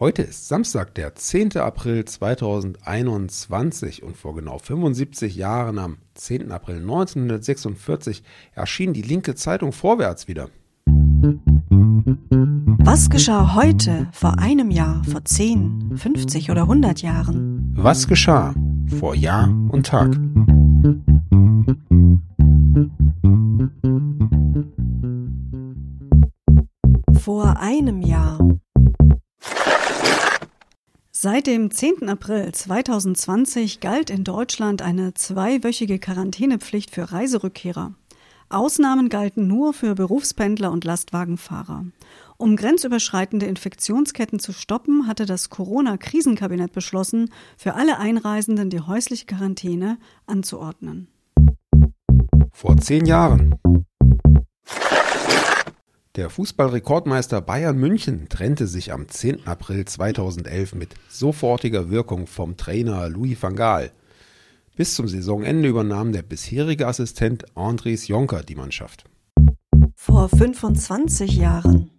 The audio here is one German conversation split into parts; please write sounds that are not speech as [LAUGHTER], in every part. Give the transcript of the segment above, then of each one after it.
Heute ist Samstag, der 10. April 2021 und vor genau 75 Jahren am 10. April 1946 erschien die linke Zeitung Vorwärts wieder. Was geschah heute, vor einem Jahr, vor 10, 50 oder 100 Jahren? Was geschah vor Jahr und Tag? Vor einem Jahr. Seit dem 10. April 2020 galt in Deutschland eine zweiwöchige Quarantänepflicht für Reiserückkehrer. Ausnahmen galten nur für Berufspendler und Lastwagenfahrer. Um grenzüberschreitende Infektionsketten zu stoppen, hatte das Corona-Krisenkabinett beschlossen, für alle Einreisenden die häusliche Quarantäne anzuordnen. Vor zehn Jahren. Der Fußballrekordmeister Bayern München trennte sich am 10. April 2011 mit sofortiger Wirkung vom Trainer Louis van Gaal. Bis zum Saisonende übernahm der bisherige Assistent Andres Jonker die Mannschaft. Vor 25 Jahren.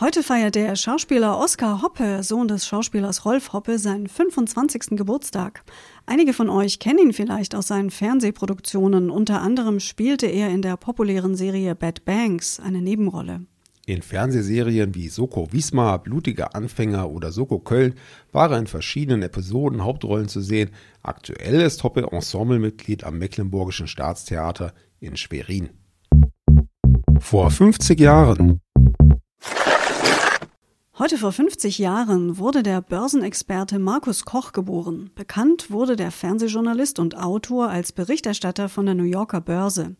Heute feiert der Schauspieler Oskar Hoppe, Sohn des Schauspielers Rolf Hoppe, seinen 25. Geburtstag. Einige von euch kennen ihn vielleicht aus seinen Fernsehproduktionen. Unter anderem spielte er in der populären Serie Bad Banks eine Nebenrolle. In Fernsehserien wie Soko Wismar, Blutige Anfänger oder Soko Köln war er in verschiedenen Episoden Hauptrollen zu sehen. Aktuell ist Hoppe Ensemblemitglied am Mecklenburgischen Staatstheater in Schwerin. Vor 50 Jahren Heute vor 50 Jahren wurde der Börsenexperte Markus Koch geboren. Bekannt wurde der Fernsehjournalist und Autor als Berichterstatter von der New Yorker Börse.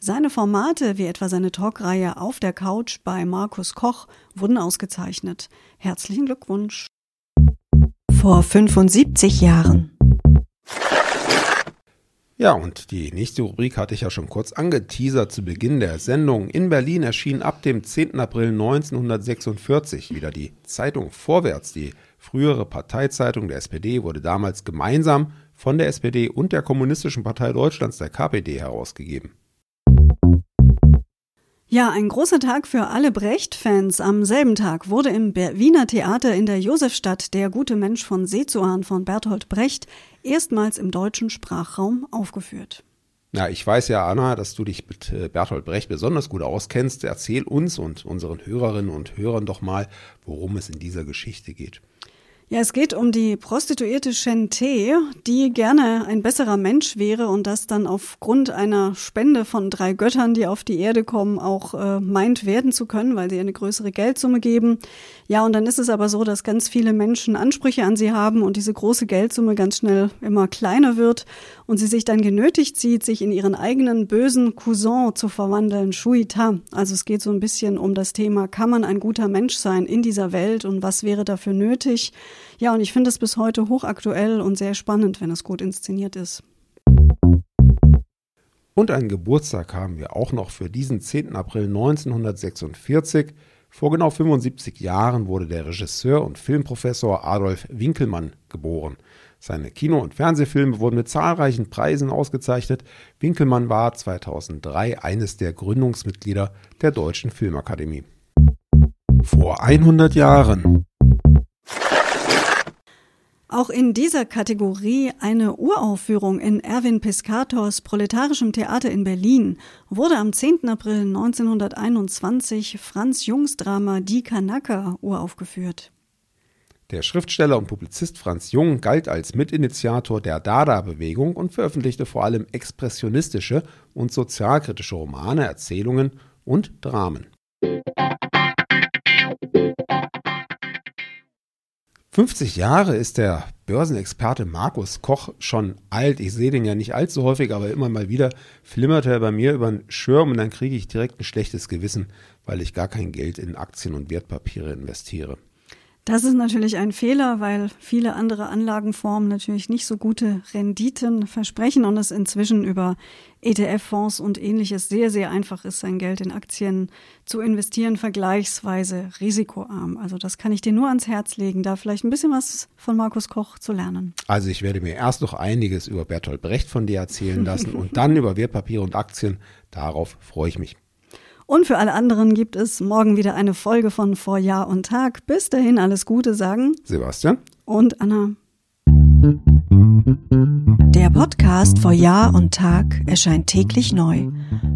Seine Formate, wie etwa seine Talkreihe Auf der Couch bei Markus Koch, wurden ausgezeichnet. Herzlichen Glückwunsch. Vor 75 Jahren. Ja, und die nächste Rubrik hatte ich ja schon kurz angeteasert zu Beginn der Sendung. In Berlin erschien ab dem 10. April 1946 wieder die Zeitung Vorwärts. Die frühere Parteizeitung der SPD wurde damals gemeinsam von der SPD und der Kommunistischen Partei Deutschlands, der KPD, herausgegeben. Ja, ein großer Tag für alle Brecht-Fans. Am selben Tag wurde im Wiener Theater in der Josefstadt der gute Mensch von Seezuan von Bertolt Brecht erstmals im deutschen Sprachraum aufgeführt. Ja, ich weiß ja, Anna, dass du dich mit äh, Bertolt Brecht besonders gut auskennst. Erzähl uns und unseren Hörerinnen und Hörern doch mal, worum es in dieser Geschichte geht. Ja, es geht um die Prostituierte Shente, die gerne ein besserer Mensch wäre und das dann aufgrund einer Spende von drei Göttern, die auf die Erde kommen, auch äh, meint werden zu können, weil sie eine größere Geldsumme geben. Ja, und dann ist es aber so, dass ganz viele Menschen Ansprüche an sie haben und diese große Geldsumme ganz schnell immer kleiner wird und sie sich dann genötigt sieht, sich in ihren eigenen bösen Cousin zu verwandeln, Shuita. Also es geht so ein bisschen um das Thema, kann man ein guter Mensch sein in dieser Welt und was wäre dafür nötig? Ja, und ich finde es bis heute hochaktuell und sehr spannend, wenn es gut inszeniert ist. Und einen Geburtstag haben wir auch noch für diesen 10. April 1946. Vor genau 75 Jahren wurde der Regisseur und Filmprofessor Adolf Winkelmann geboren. Seine Kino- und Fernsehfilme wurden mit zahlreichen Preisen ausgezeichnet. Winkelmann war 2003 eines der Gründungsmitglieder der Deutschen Filmakademie. Vor 100 Jahren. Auch in dieser Kategorie eine Uraufführung in Erwin Piscators Proletarischem Theater in Berlin wurde am 10. April 1921 Franz Jungs Drama Die Kanaka uraufgeführt. Der Schriftsteller und Publizist Franz Jung galt als Mitinitiator der Dada-Bewegung und veröffentlichte vor allem expressionistische und sozialkritische Romane, Erzählungen und Dramen. 50 Jahre ist der Börsenexperte Markus Koch schon alt. Ich sehe den ja nicht allzu häufig, aber immer mal wieder flimmert er bei mir über den Schirm und dann kriege ich direkt ein schlechtes Gewissen, weil ich gar kein Geld in Aktien und Wertpapiere investiere. Das ist natürlich ein Fehler, weil viele andere Anlagenformen natürlich nicht so gute Renditen versprechen und es inzwischen über ETF-Fonds und ähnliches sehr, sehr einfach ist, sein Geld in Aktien zu investieren, vergleichsweise risikoarm. Also das kann ich dir nur ans Herz legen, da vielleicht ein bisschen was von Markus Koch zu lernen. Also ich werde mir erst noch einiges über Bertolt Brecht von dir erzählen lassen und dann [LAUGHS] über Wertpapiere und Aktien. Darauf freue ich mich. Und für alle anderen gibt es morgen wieder eine Folge von Vor Jahr und Tag. Bis dahin alles Gute sagen Sebastian und Anna. Der Podcast vor Jahr und Tag erscheint täglich neu.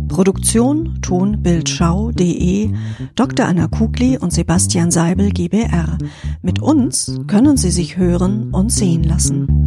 Produktion tonbildschau.de Dr. Anna Kugli und Sebastian Seibel GBR. Mit uns können Sie sich hören und sehen lassen.